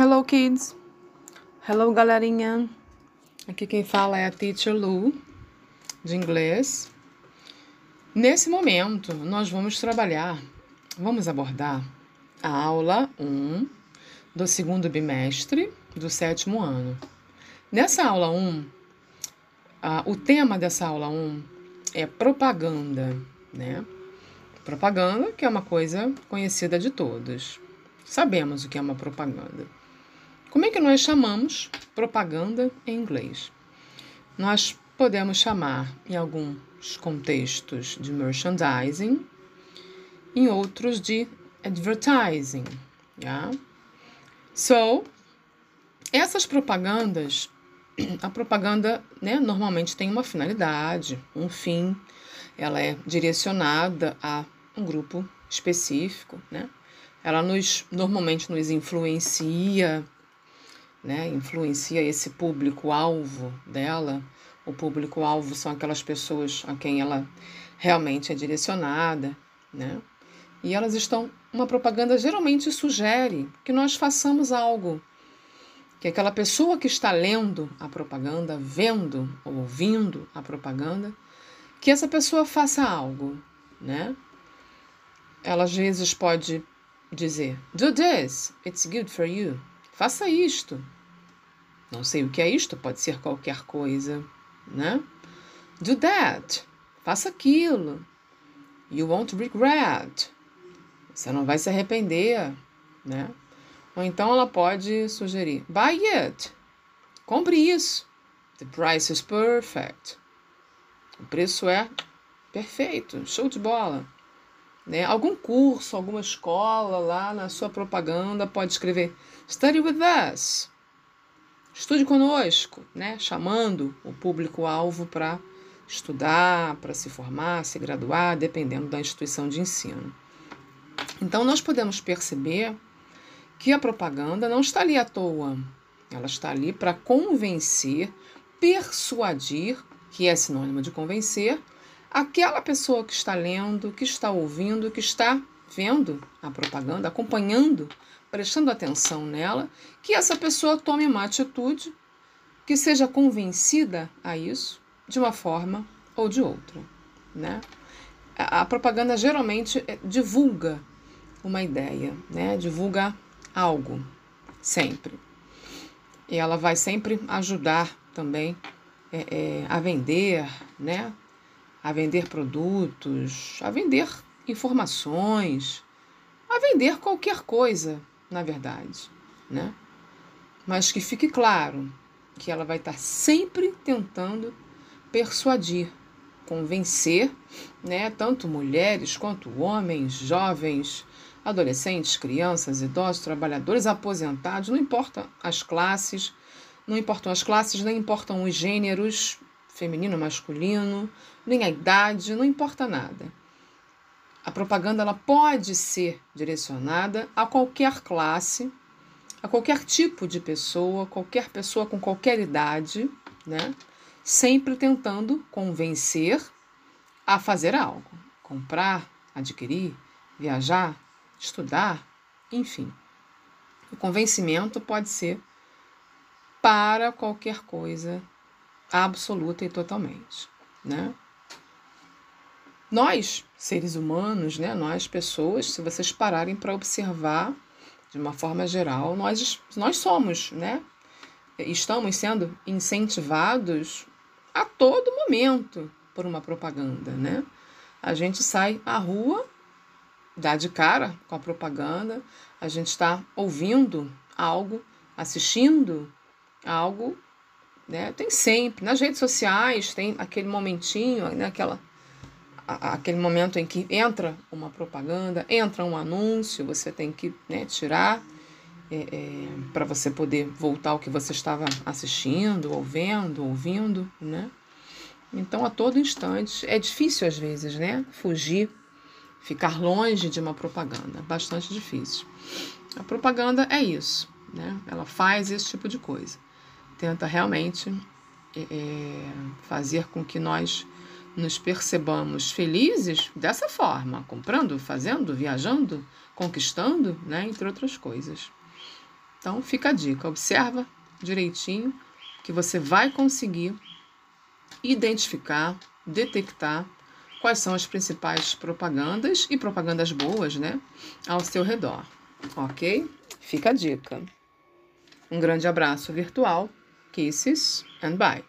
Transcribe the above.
Hello, kids. Hello, galerinha. Aqui quem fala é a Teacher Lu, de inglês. Nesse momento, nós vamos trabalhar, vamos abordar a aula 1 do segundo bimestre do sétimo ano. Nessa aula 1, o tema dessa aula 1 é propaganda, né? Propaganda, que é uma coisa conhecida de todos. Sabemos o que é uma propaganda. Como é que nós chamamos propaganda em inglês? Nós podemos chamar, em alguns contextos, de merchandising, em outros de advertising. Yeah? So, essas propagandas, a propaganda né, normalmente tem uma finalidade, um fim, ela é direcionada a um grupo específico, né? Ela nos normalmente nos influencia né, influencia esse público-alvo dela. O público-alvo são aquelas pessoas a quem ela realmente é direcionada, né? E elas estão. Uma propaganda geralmente sugere que nós façamos algo. Que aquela pessoa que está lendo a propaganda, vendo ou ouvindo a propaganda, que essa pessoa faça algo, né? Ela às vezes pode dizer: Do this, it's good for you. Faça isto. Não sei o que é isto, pode ser qualquer coisa, né? Do that. Faça aquilo. You won't regret. Você não vai se arrepender, né? Ou então ela pode sugerir: Buy it. Compre isso. The price is perfect. O preço é perfeito, show de bola. Né? Algum curso, alguma escola lá na sua propaganda pode escrever Study with us. Estude conosco, né? chamando o público-alvo para estudar, para se formar, se graduar, dependendo da instituição de ensino. Então, nós podemos perceber que a propaganda não está ali à toa. Ela está ali para convencer, persuadir, que é sinônimo de convencer, aquela pessoa que está lendo, que está ouvindo, que está vendo a propaganda, acompanhando, prestando atenção nela, que essa pessoa tome uma atitude que seja convencida a isso de uma forma ou de outra, né? A, propaganda geralmente é, divulga uma ideia, né? Divulga algo, sempre. E ela vai sempre ajudar também é, é, a vender, né? A vender produtos, a vender informações, a vender qualquer coisa, na verdade, né? Mas que fique claro que ela vai estar sempre tentando persuadir, convencer, né, tanto mulheres quanto homens, jovens, adolescentes, crianças, idosos, trabalhadores, aposentados, não importa as classes, não importam as classes, nem importam os gêneros, feminino, masculino, nem a idade, não importa nada. A propaganda ela pode ser direcionada a qualquer classe, a qualquer tipo de pessoa, qualquer pessoa com qualquer idade, né? Sempre tentando convencer a fazer algo, comprar, adquirir, viajar, estudar, enfim. O convencimento pode ser para qualquer coisa absoluta e totalmente, né? Nós, seres humanos, né, nós pessoas, se vocês pararem para observar de uma forma geral, nós, nós somos, né? Estamos sendo incentivados a todo momento por uma propaganda, né? A gente sai à rua, dá de cara com a propaganda, a gente está ouvindo algo, assistindo algo né? Tem sempre. Nas redes sociais tem aquele momentinho, né? Aquela, a, aquele momento em que entra uma propaganda, entra um anúncio, você tem que né, tirar é, é, para você poder voltar ao que você estava assistindo, ou vendo, ouvindo, né? Então, a todo instante, é difícil às vezes, né? Fugir, ficar longe de uma propaganda, bastante difícil. A propaganda é isso, né? Ela faz esse tipo de coisa tenta realmente é, é, fazer com que nós nos percebamos felizes dessa forma, comprando, fazendo, viajando, conquistando, né, entre outras coisas. Então, fica a dica, observa direitinho que você vai conseguir identificar, detectar quais são as principais propagandas e propagandas boas, né, ao seu redor. Ok? Fica a dica. Um grande abraço virtual. Kisses and bye.